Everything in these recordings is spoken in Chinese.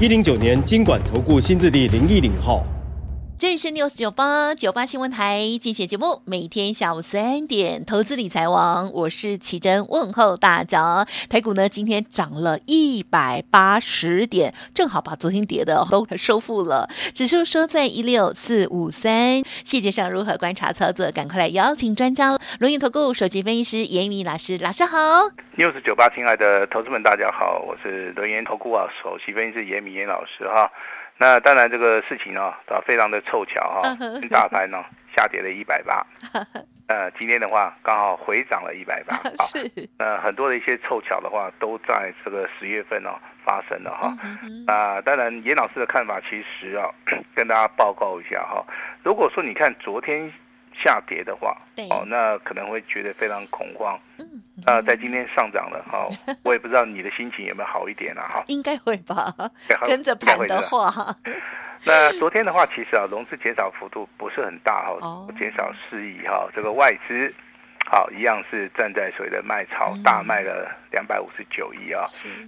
一零九年金管投顾新字第零一零号。这里是 News 九八九八新闻台精选节目，每天下午三点，投资理财王，我是奇珍，问候大家。台股呢，今天涨了一百八十点，正好把昨天跌的都收复了。指数收在一六四五三，细节上如何观察操作？赶快来邀请专家，轮源投顾首席分析师严敏老师，老师好。News 九八，亲爱的投资们，大家好，我是轮源投顾啊首席分析师严敏严老师哈。那当然，这个事情呢、哦，啊，非常的凑巧哈、哦，大盘呢下跌了一百八，呃，今天的话刚好回涨了一百八，是，呃，很多的一些凑巧的话，都在这个十月份呢、哦、发生了哈，啊、呃，当然，严老师的看法其实啊，跟大家报告一下哈，如果说你看昨天。下跌的话，哦，那可能会觉得非常恐慌。嗯，那在今天上涨了，哈，我也不知道你的心情有没有好一点啊，哈，应该会吧，跟着盘的话。那昨天的话，其实啊，融资减少幅度不是很大哈，减少四亿哈，这个外资，好，一样是站在所谓的卖超，大卖了两百五十九亿啊。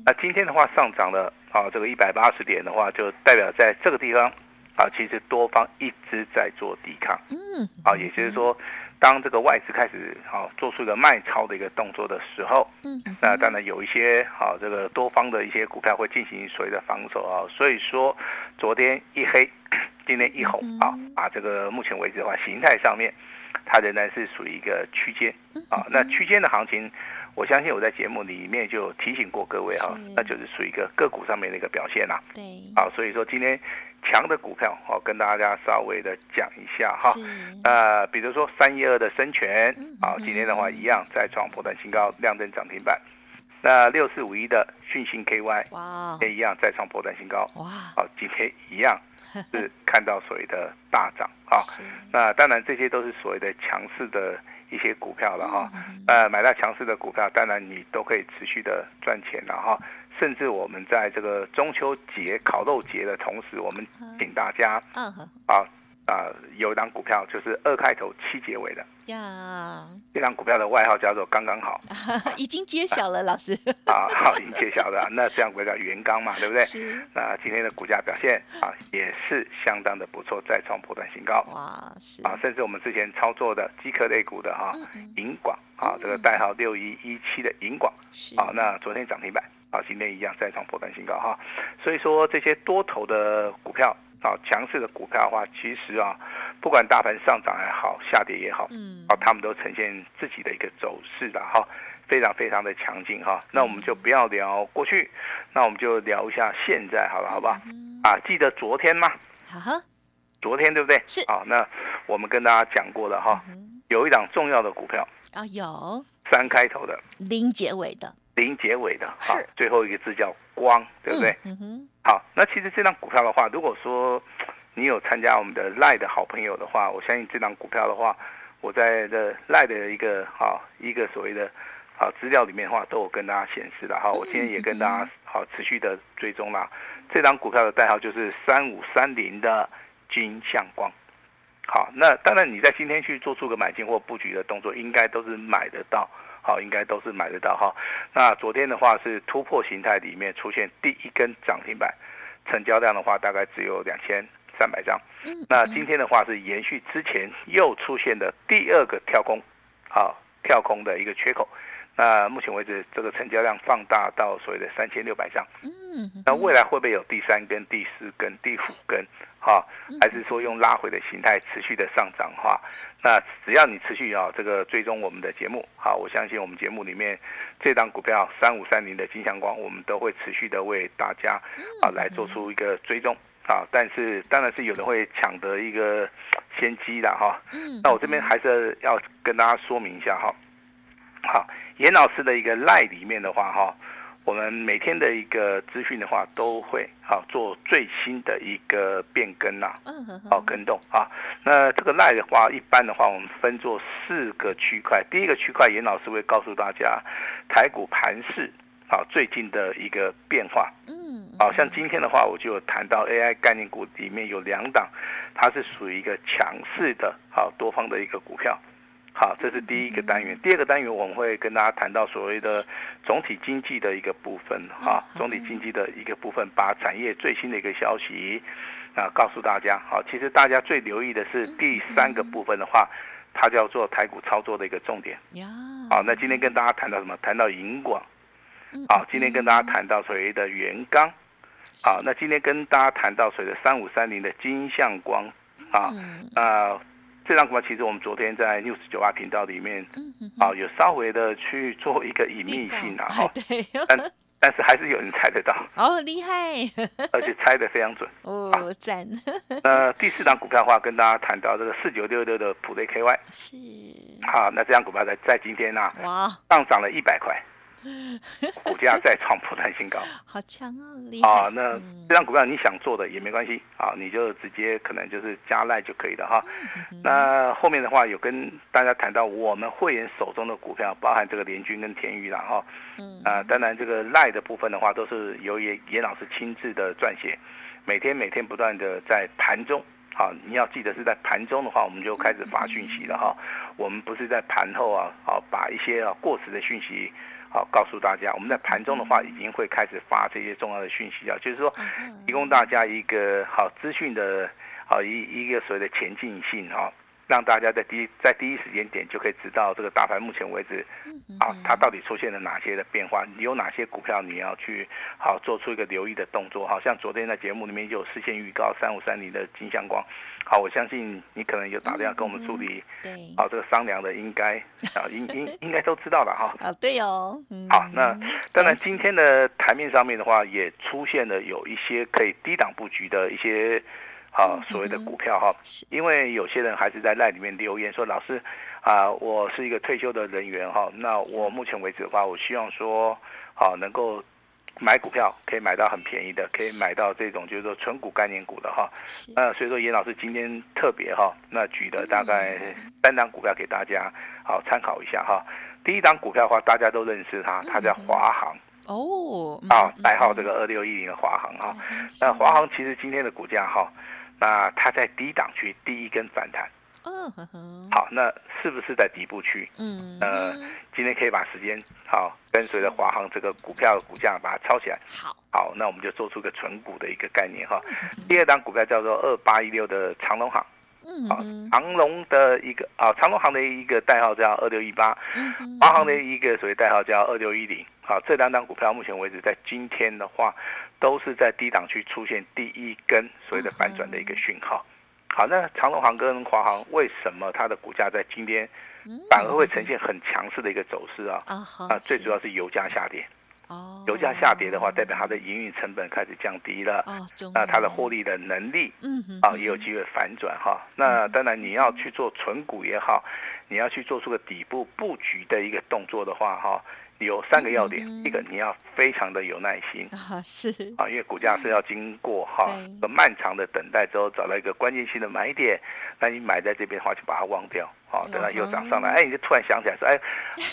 那今天的话上涨了，啊，这个一百八十点的话，就代表在这个地方。啊，其实多方一直在做抵抗，嗯，啊，也就是说，当这个外资开始啊做出一个卖超的一个动作的时候，嗯，那当然有一些啊这个多方的一些股票会进行所谓的防守啊，所以说昨天一黑，今天一红啊，啊这个目前为止的话，形态上面它仍然是属于一个区间啊，那区间的行情，我相信我在节目里面就提醒过各位哈，那就是属于一个个股上面的一个表现啦，对，啊，所以说今天。强的股票，好，跟大家稍微的讲一下哈。呃，比如说三一二的生全，好，今天的话一样再创波段新高，亮灯涨停板。那六四五一的讯星 KY，哇，也一样再创波段新高，哇，好，今天一样 是看到所谓的大涨啊。那当然这些都是所谓的强势的一些股票了哈。呃，买到强势的股票，当然你都可以持续的赚钱了哈。甚至我们在这个中秋节烤肉节的同时，我们请大家，啊啊，有一档股票就是二开头七结尾的。呀，这档股票的外号叫做刚刚好，已经揭晓了，老师。啊，好，已经揭晓了。那这样股票元刚嘛，对不对？那今天的股价表现啊，也是相当的不错，再创破断新高。哇，是。啊，甚至我们之前操作的机壳类股的哈，银广啊，这个代号六一一七的银广，啊，那昨天涨停板。啊，今天一样再创波段新高哈，所以说这些多头的股票啊，强势的股票的话，其实啊，不管大盘上涨也好，下跌也好，嗯，啊，他们都呈现自己的一个走势的哈，非常非常的强劲哈。那我们就不要聊过去，那我们就聊一下现在好了，好不好？啊，记得昨天吗？昨天对不对？是。啊，那我们跟大家讲过了哈，有一档重要的股票啊，有三开头的，零结尾的。零结尾的，好，最后一个字叫光，对不对？嗯哼。好，那其实这张股票的话，如果说你有参加我们的赖的好朋友的话，我相信这张股票的话，我在这赖的一个好一个所谓的好资料里面的话，都有跟大家显示的哈。我今天也跟大家好持续的追踪了，这张股票的代号就是三五三零的金相光。好，那当然你在今天去做出个买进或布局的动作，应该都是买得到。好，应该都是买得到哈。那昨天的话是突破形态里面出现第一根涨停板，成交量的话大概只有两千三百张。那今天的话是延续之前又出现的第二个跳空，好，跳空的一个缺口。那目前为止，这个成交量放大到所谓的三千六百张。嗯，那未来会不会有第三根、第四根、第五根？哈，还是说用拉回的形态持续的上涨？哈，那只要你持续啊，这个追踪我们的节目，好，我相信我们节目里面这档股票三五三零的金相光，我们都会持续的为大家啊来做出一个追踪啊。但是当然是有人会抢得一个先机的哈。那我这边还是要跟大家说明一下哈。好。严老师的一个赖里面的话哈，我们每天的一个资讯的话，都会啊做最新的一个变更呐，好跟动啊。那这个 LINE 的话，一般的话，我们分做四个区块。第一个区块，严老师会告诉大家台股盘势啊最近的一个变化。嗯，好像今天的话，我就有谈到 AI 概念股里面有两档，它是属于一个强势的好多方的一个股票。好，这是第一个单元。第二个单元我们会跟大家谈到所谓的总体经济的一个部分，哈，总体经济的一个部分，把产业最新的一个消息啊告诉大家。好，其实大家最留意的是第三个部分的话，它叫做台股操作的一个重点。好，那今天跟大家谈到什么？谈到银广。好，今天跟大家谈到所谓的元刚。好，那今天跟大家谈到所谓的三五三零的金相光。啊，啊。这张股票其实我们昨天在 News 九八频道里面，啊，有稍微的去做一个隐秘性啊，哈，但但是还是有人猜得到，哦，厉害，而且猜的非常准，哦，赞。呃，第四张股票的话，跟大家谈到这个四九六六的普瑞 KY，是，好，那这张股票在在今天呢，哇，上涨了一百块。股价再创破断新高，好强哦！啊，那这张股票你想做的也没关系啊，你就直接可能就是加赖就可以了哈。那后面的话有跟大家谈到我们会员手中的股票，包含这个联军跟天宇了哈。啊，当然这个赖的部分的话，都是由严严老师亲自的撰写，每天每天不断的在盘中，好，你要记得是在盘中的话，我们就开始发讯息了哈。我们不是在盘后啊，好把一些啊过时的讯息。好，告诉大家，我们在盘中的话，已经会开始发这些重要的讯息啊，就是说，提供大家一个好资讯的，好一一个所谓的前进性哈。让大家在第一在第一时间点就可以知道这个大盘目前为止，啊，它到底出现了哪些的变化？你有哪些股票你要去好做出一个留意的动作？好像昨天在节目里面就有事先预告三五三零的金相光，好，我相信你可能有打电话跟我们助理，对，好，这个商量的应该啊，应应 应该都知道了哈。啊，对哦。好，那当然今天的台面上面的话，也出现了有一些可以低档布局的一些。好，所谓的股票哈，因为有些人还是在赖里面留言说，老师啊，我是一个退休的人员哈，那我目前为止的话，我希望说，好能够买股票可以买到很便宜的，可以买到这种就是说纯股概念股的哈。那所以说严老师今天特别哈，那举的大概三档股票给大家好参考一下哈。第一档股票的话，大家都认识它，它叫华航哦，啊，代号这个二六一零的华航哈。那华航其实今天的股价哈。那它在低档区第一根反弹，嗯，好，那是不是在底部区？嗯，呃，今天可以把时间好跟随着华航这个股票的股价把它抄起来，好，好，那我们就做出个纯股的一个概念哈。第二档股票叫做二八一六的长隆行，嗯，好，长隆的一个啊，长隆行的一个代号叫二六一八，华航的一个所谓代号叫二六一零，好，这两档股票目前为止在今天的话。都是在低档区出现第一根所谓的反转的一个讯号。好，那长隆航跟华航为什么它的股价在今天反而会呈现很强势的一个走势啊？啊，最主要是油价下跌。哦，油价下跌的话，代表它的营运成本开始降低了。哦，那它的获利的能力，嗯啊，也有机会反转哈。那当然你要去做存股也好，你要去做出个底部布局的一个动作的话哈。有三个要点，一个你要非常的有耐心。啊，是。啊，因为股价是要经过哈个漫长的等待之后，找到一个关键性的买点，那你买在这边的话就把它忘掉，好，等它又涨上来，哎，你就突然想起来说，哎，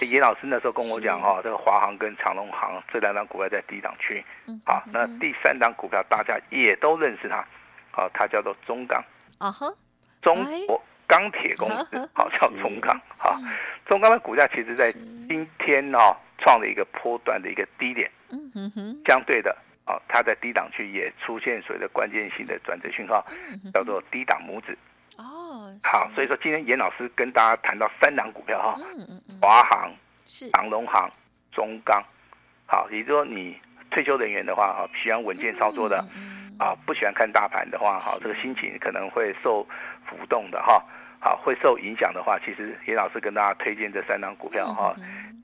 严老师那时候跟我讲哈，这个华航跟长隆航这两档股票在低档区，好，那第三档股票大家也都认识它，好，它叫做中钢。啊哈，中国钢铁公司，好叫中钢，好，中钢的股价其实在今天哦。创了一个波段的一个低点，嗯哼哼，相对的啊，它在低档区也出现所谓的关键性的转折讯号，叫做低档拇指。哦，好，所以说今天严老师跟大家谈到三档股票哈，华航、长荣航、中钢，好，也就是说你退休人员的话哈，喜欢稳健操作的，啊，不喜欢看大盘的话哈，这个心情可能会受浮动的哈，好，会受影响的话，其实严老师跟大家推荐这三档股票哈。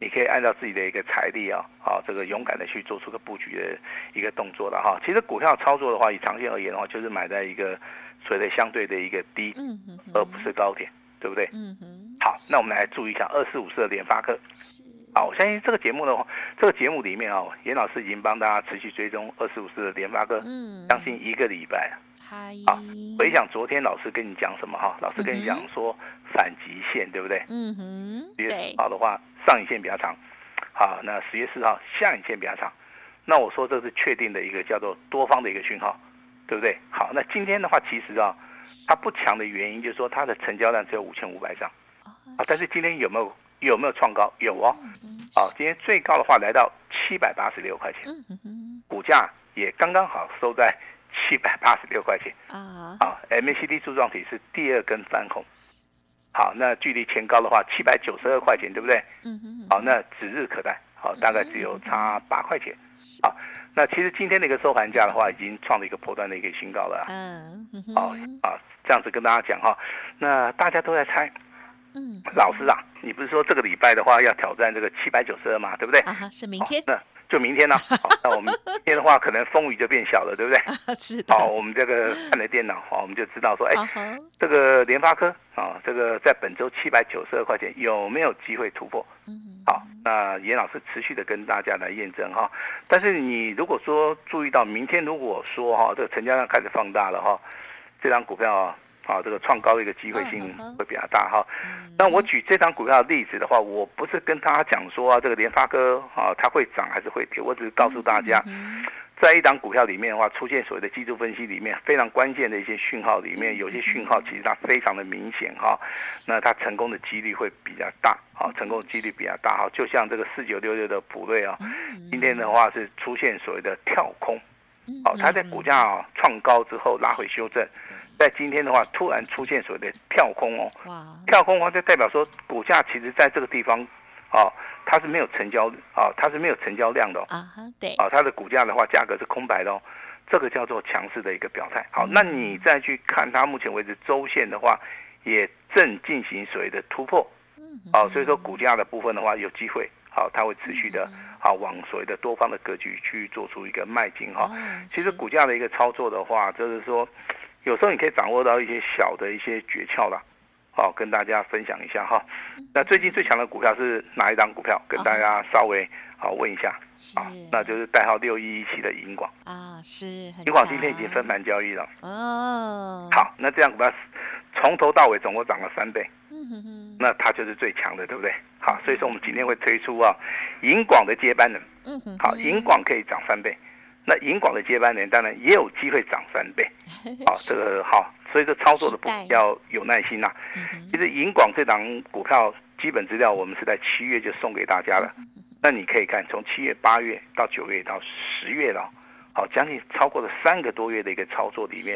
你可以按照自己的一个财力啊，好，这个勇敢的去做出个布局的一个动作了哈。其实股票操作的话，以长线而言的话，就是买在一个所谓的相对的一个低，而不是高点，对不对？嗯哼。好，那我们来注意一下二四五四的联发科。好，我相信这个节目的话，这个节目里面哦，严老师已经帮大家持续追踪二十五四的联发科，嗯，将近一个礼拜。嗨，好，回想昨天老师跟你讲什么哈？老师跟你讲说反极限，对不对？嗯哼，十月十号的话，上影线比较长。好，那十月四号下影线比较长。那我说这是确定的一个叫做多方的一个讯号，对不对？好，那今天的话，其实啊，它不强的原因就是说它的成交量只有五千五百张，啊，但是今天有没有有没有创高？有哦，啊，今天最高的话来到七百八十六块钱，股价也刚刚好收在七百八十六块钱啊，啊，MACD 柱状体是第二根翻红，好，那距离前高的话七百九十二块钱，对不对？好，那指日可待。好，大概只有差八块钱。好，那其实今天的一个收盘价的话，已经创了一个波段的一个新高了。嗯，好啊，这样子跟大家讲哈，那大家都在猜。嗯，老师啊，你不是说这个礼拜的话要挑战这个七百九十二嘛，对不对？啊，是明天。那就明天呢？好，那我们明天的话，可能风雨就变小了，对不对？是的。好，我们这个看了电脑，好，我们就知道说，哎，这个联发科啊，这个在本周七百九十二块钱有没有机会突破？嗯，好，那严老师持续的跟大家来验证哈。但是你如果说注意到明天，如果说哈，这个成交量开始放大了哈，这张股票啊。啊，这个创高的一个机会性会比较大哈。那我举这张股票的例子的话，我不是跟大家讲说啊，这个联发科啊，它会涨还是会跌，我只是告诉大家，在一档股票里面的话，出现所谓的技术分析里面非常关键的一些讯号里面，有些讯号其实它非常的明显哈，那它成功的几率会比较大，好，成功的几率比较大哈。就像这个四九六六的普瑞啊，今天的话是出现所谓的跳空，好，它在股价啊创高之后拉回修正。在今天的话，突然出现所谓的跳空哦，哇，跳空的话就代表说股价其实在这个地方，哦，它是没有成交，哦，它是没有成交量的，啊对，啊，它的股价的话价格是空白的哦，这个叫做强势的一个表态。好，那你再去看它目前为止周线的话，也正进行所谓的突破，嗯，哦，所以说股价的部分的话有机会，好，它会持续的，好往所谓的多方的格局去做出一个迈进哈。其实股价的一个操作的话，就是说。有时候你可以掌握到一些小的一些诀窍啦，好，跟大家分享一下哈。那最近最强的股票是哪一档股票？跟大家稍微好问一下啊，那就是代号六一一七的银广啊，是银广今天已经分盘交易了哦。好，那这样股票从头到尾总共涨了三倍，嗯哼哼，那它就是最强的，对不对？好，所以说我们今天会推出啊银广的接班人，嗯哼，好，银广可以涨三倍。那银广的接班人当然也有机会涨三倍，好，这个好，所以这操作的部分要有耐心呐、啊。其实银广这档股票基本资料我们是在七月就送给大家了，那你可以看从七月、八月到九月到十月了，好，将近超过了三个多月的一个操作里面，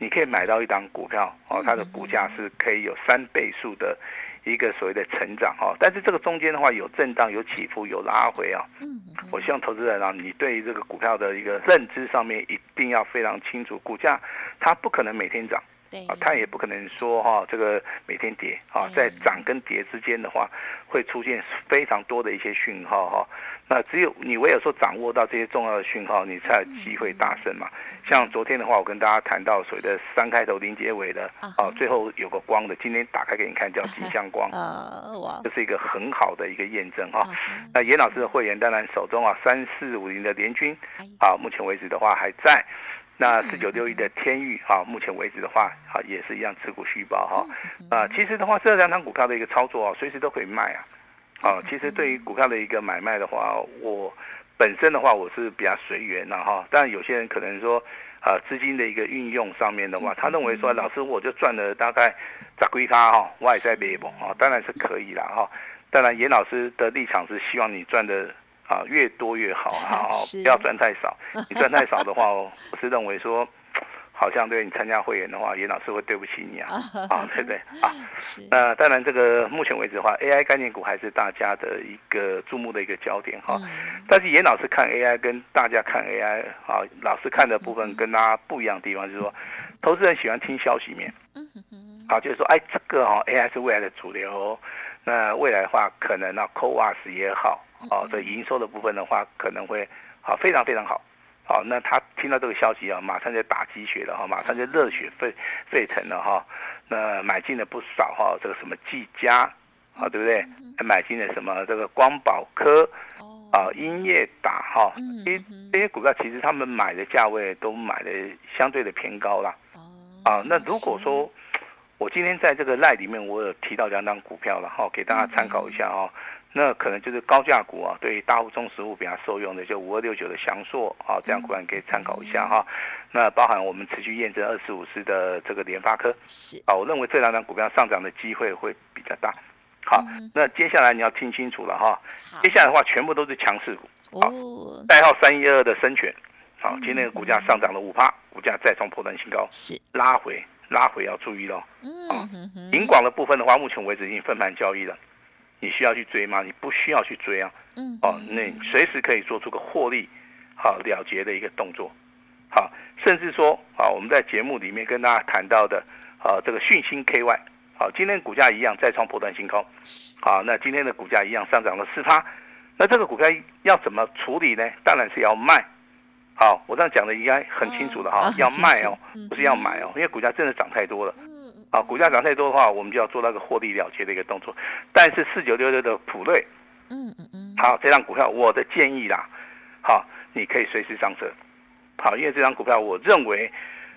你可以买到一档股票，哦，它的股价是可以有三倍数的。一个所谓的成长哈，但是这个中间的话有震荡、有起伏、有拉回啊。嗯，我希望投资人啊，你对于这个股票的一个认知上面一定要非常清楚，股价它不可能每天涨，对啊，它也不可能说哈这个每天跌啊，在涨跟跌之间的话会出现非常多的一些讯号哈。那只有你唯有说掌握到这些重要的讯号，你才有机会大胜嘛。像昨天的话，我跟大家谈到所谓的三开头零结尾的，啊，最后有个光的，今天打开给你看，叫金相光，这是一个很好的一个验证哈。那严老师的会员当然手中啊三四五零的联军，啊，目前为止的话还在。那四九六一的天域啊，目前为止的话啊也是一样持股续保哈。啊，其实的话这两张股票的一个操作啊，随时都可以卖啊。啊，其实对于股票的一个买卖的话，我本身的话我是比较随缘的哈。但有些人可能说，啊，资金的一个运用上面的话，他认为说，老师我就赚了大概咋归他哈，我也在买不啊，当然是可以啦哈。当然，严老师的立场是希望你赚的啊越多越好 好，不要赚太少。你赚太少的话，我是认为说。好像对你参加会员的话，严老师会对不起你啊，啊，对不对啊？那当然，这个目前为止的话，AI 概念股还是大家的一个注目的一个焦点哈。但是严老师看 AI 跟大家看 AI 啊，老师看的部分跟大家不一样的地方就是说，投资人喜欢听消息面，好，就是说，哎，这个哈 AI 是未来的主流，那未来的话可能那 CoWoS 也好，哦，这营收的部分的话可能会好，非常非常好。好，那他听到这个消息啊，马上就打鸡血了哈，马上就热血沸沸腾了哈。那买进了不少哈，这个什么技嘉啊，对不对？还买进了什么这个光宝科，啊，英业达哈，这些这些股票其实他们买的价位都买的相对的偏高了。啊，那如果说我今天在这个赖里面，我有提到两档股票了哈，给大家参考一下哈。那可能就是高价股啊，对大户中实物比较受用的，就五二六九的翔硕啊，这样股票可以参考一下哈。那包含我们持续验证二四五四的这个联发科，是啊，我认为这两档股票上涨的机会会比较大。好，那接下来你要听清楚了哈，接下来的话全部都是强势股，好，代号三一二的生全，好，今天的股价上涨了五趴，股价再创破断新高，是。拉回拉回要注意喽。嗯，银广的部分的话，目前为止已经分盘交易了。你需要去追吗？你不需要去追啊。嗯，哦，那你随时可以做出个获利，好了结的一个动作，好，甚至说啊，我们在节目里面跟大家谈到的，啊，这个讯星 KY，好，今天股价一样再创波段新高，好，那今天的股价一样上涨了四趴，那这个股票要怎么处理呢？当然是要卖，好，我这样讲的应该很清楚的哈，要卖哦，不是要买哦，因为股价真的涨太多了。啊，股价涨太多的话，我们就要做那个获利了结的一个动作。但是四九六六的普瑞，嗯嗯嗯，好，这张股票我的建议啦，好，你可以随时上车，好，因为这张股票我认为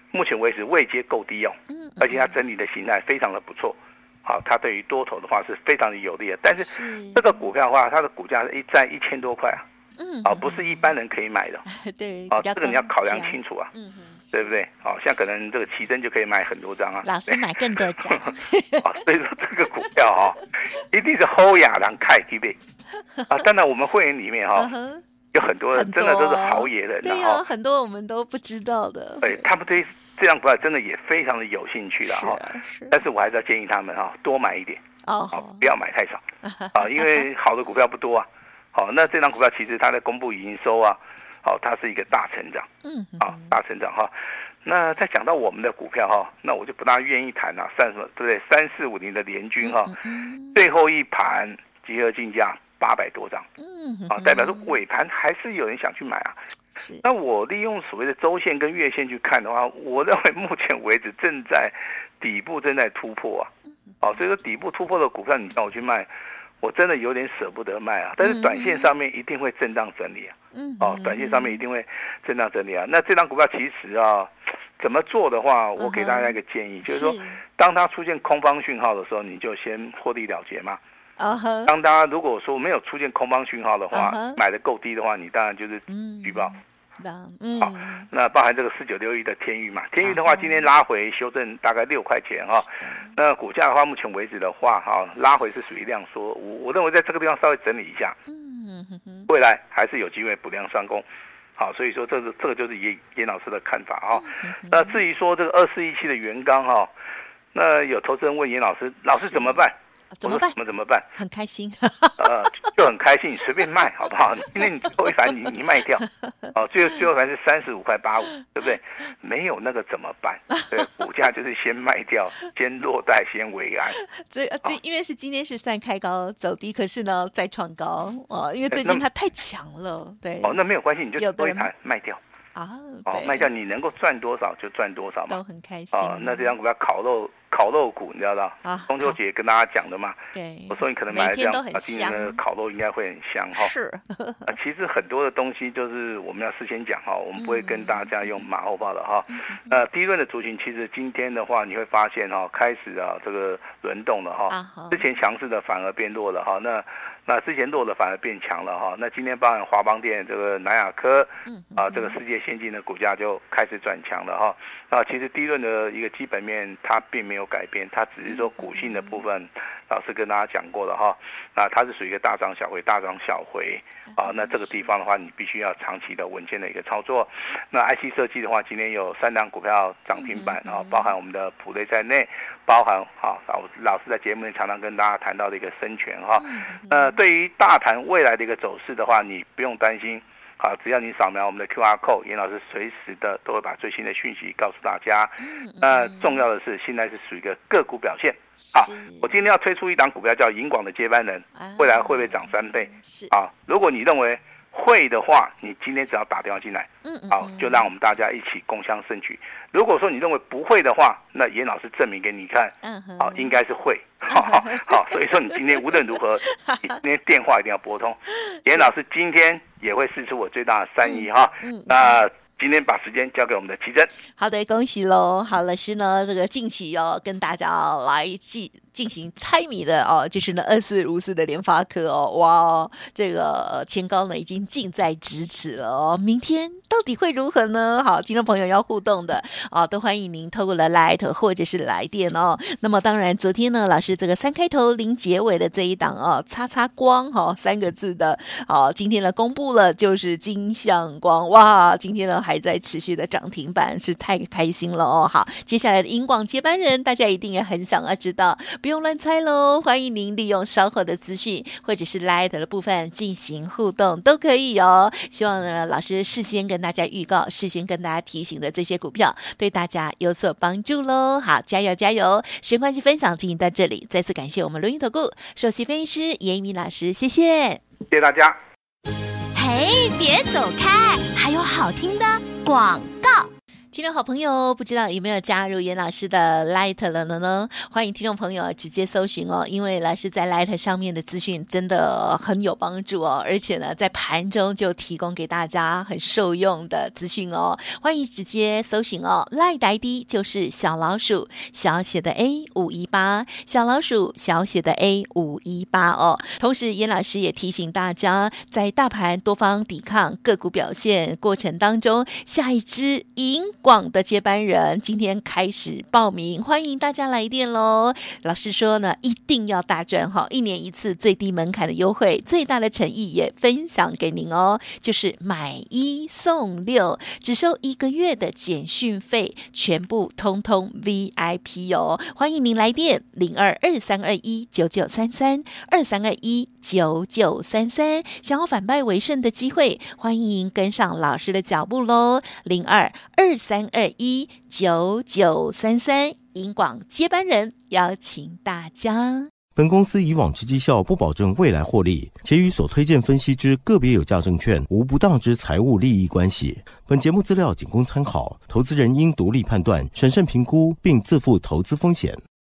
目前为止位阶够低哦，嗯，而且它整理的形态非常的不错，好，它对于多头的话是非常的有利的。但是这个股票的话，它的股价一在一千多块啊，嗯，啊，不是一般人可以买的，对，哦，这个你要考量清楚啊，嗯对不对？好像可能这个奇珍就可以买很多张啊。老师买更多张。啊，所以说这个股票哈，一定是好亚人开对不对？啊，当然我们会员里面哈，有很多真的都是好野人，对啊，很多我们都不知道的。对，他们对这样股票真的也非常的有兴趣的哈。但是我还是要建议他们哈，多买一点哦，不要买太少 啊，因为好的股票不多啊。好，那这张股票其实它的公布营收啊。好，它是一个大成长，嗯，啊，大成长哈。那再讲到我们的股票哈，那我就不大愿意谈了。算什么？对不对？三四五零的联军哈，最后一盘集合竞价八百多张，嗯，啊，代表说尾盘还是有人想去买啊。是。那我利用所谓的周线跟月线去看的话，我认为目前为止正在底部正在突破啊。哦，所以说底部突破的股票，你让我去卖。我真的有点舍不得卖啊，但是短线上面一定会震荡整理啊，嗯，哦，短线上面一定会震荡整理啊。那这张股票其实啊，怎么做的话，我给大家一个建议，就是说，当它出现空方讯号的时候，你就先获利了结嘛。当大家如果说没有出现空方讯号的话，买的够低的话，你当然就是举报。嗯，好，那包含这个四九六一的天域嘛，天域的话今天拉回修正大概六块钱哈，那股价的话目前为止的话哈，拉回是属于量缩，我我认为在这个地方稍微整理一下，嗯，未来还是有机会补量上攻，好，所以说这个这个就是严严老师的看法哈，那至于说这个二四一七的元刚哈，那有投资人问严老师，老师怎么办？怎么办？怎么怎么办？很开心，呃，就很开心，你随便卖好不好？因为你最后一盘你你卖掉，哦，最后最后一盘是三十五块八五，对不对？没有那个怎么办？对，股价就是先卖掉，先落袋，先为安。这这因为是今天是算开高走低，可是呢再创高哦，因为最近它太强了，对。哦，那没有关系，你就最后一盘卖掉。啊，哦，卖掉你能够赚多少就赚多少嘛，都很开心。哦，那这张股票烤肉烤肉股，你知道吗？中秋节跟大家讲的嘛。对，我说你可能买了这样，今年的烤肉应该会很香哈。是。啊，其实很多的东西就是我们要事先讲哈，我们不会跟大家用马后炮的哈。那第一轮的族群，其实今天的话你会发现哈，开始啊这个轮动了哈，之前强势的反而变弱了哈。那那之前弱的反而变强了哈，那今天包含华邦店、这个南亚科，啊，这个世界先进的股价就开始转强了哈。那其实第一轮的一个基本面它并没有改变，它只是说股性的部分，老师跟大家讲过了哈。那它是属于一个大涨小回、大涨小回啊。那这个地方的话，你必须要长期的稳健的一个操作。那 IC 设计的话，今天有三档股票涨停板啊，包含我们的普瑞在内。包含好老老师在节目里常常跟大家谈到的一个生权哈，呃，对于大盘未来的一个走势的话，你不用担心，好，只要你扫描我们的 QR code，严老师随时的都会把最新的讯息告诉大家。那重要的是，现在是属于一个个股表现。好，我今天要推出一档股票叫银广的接班人，未来会不会涨三倍？是啊，如果你认为会的话，你今天只要打电话进来，嗯，好，就让我们大家一起共襄盛举。如果说你认为不会的话，那严老师证明给你看，嗯，好，应该是会，好好好。所以说你今天无论如何，今天电话一定要拨通。严老师今天也会试出我最大的善意哈，那。今天把时间交给我们的奇珍。好的，恭喜喽！好，老师呢，这个近期要跟大家来进。进行猜谜的哦，就是呢二四五四的联发科哦，哇哦，这个前高呢已经近在咫尺了哦，明天到底会如何呢？好，听众朋友要互动的啊、都欢迎您透过了 Light 或者是来电哦。那么当然，昨天呢，老师这个三开头零结尾的这一档哦，擦擦光哈、哦、三个字的，好、哦，今天呢公布了就是金相光，哇，今天呢还在持续的涨停板，是太开心了哦。好，接下来的英广接班人，大家一定也很想要知道。不用乱猜喽！欢迎您利用稍后的资讯或者是 Light 的部分进行互动，都可以哦。希望呢，老师事先跟大家预告、事先跟大家提醒的这些股票，对大家有所帮助喽。好，加油加油！时间关系，分享进行到这里，再次感谢我们伦元投顾首席分析师严一鸣老师，谢谢，谢谢大家。嘿，别走开，还有好听的广。听众好朋友，不知道有没有加入严老师的 Light 了呢？欢迎听众朋友直接搜寻哦，因为老师在 Light 上面的资讯真的很有帮助哦，而且呢，在盘中就提供给大家很受用的资讯哦。欢迎直接搜寻哦，Light ID 就是小老鼠小写的 A 五一八，小老鼠小写的 A 五一八哦。同时，严老师也提醒大家，在大盘多方抵抗个股表现过程当中，下一支赢。广的接班人今天开始报名，欢迎大家来电喽！老师说呢，一定要大赚哈，一年一次最低门槛的优惠，最大的诚意也分享给您哦，就是买一送六，只收一个月的简讯费，全部通通 VIP 哦！欢迎您来电零二二三二一九九三三二三二一九九三三，想要反败为胜的机会，欢迎跟上老师的脚步喽，零二二三。三二一九九三三，银广接班人邀请大家。本公司以往之绩效不保证未来获利，且与所推荐分析之个别有价证券无不当之财务利益关系。本节目资料仅供参考，投资人应独立判断、审慎评估，并自负投资风险。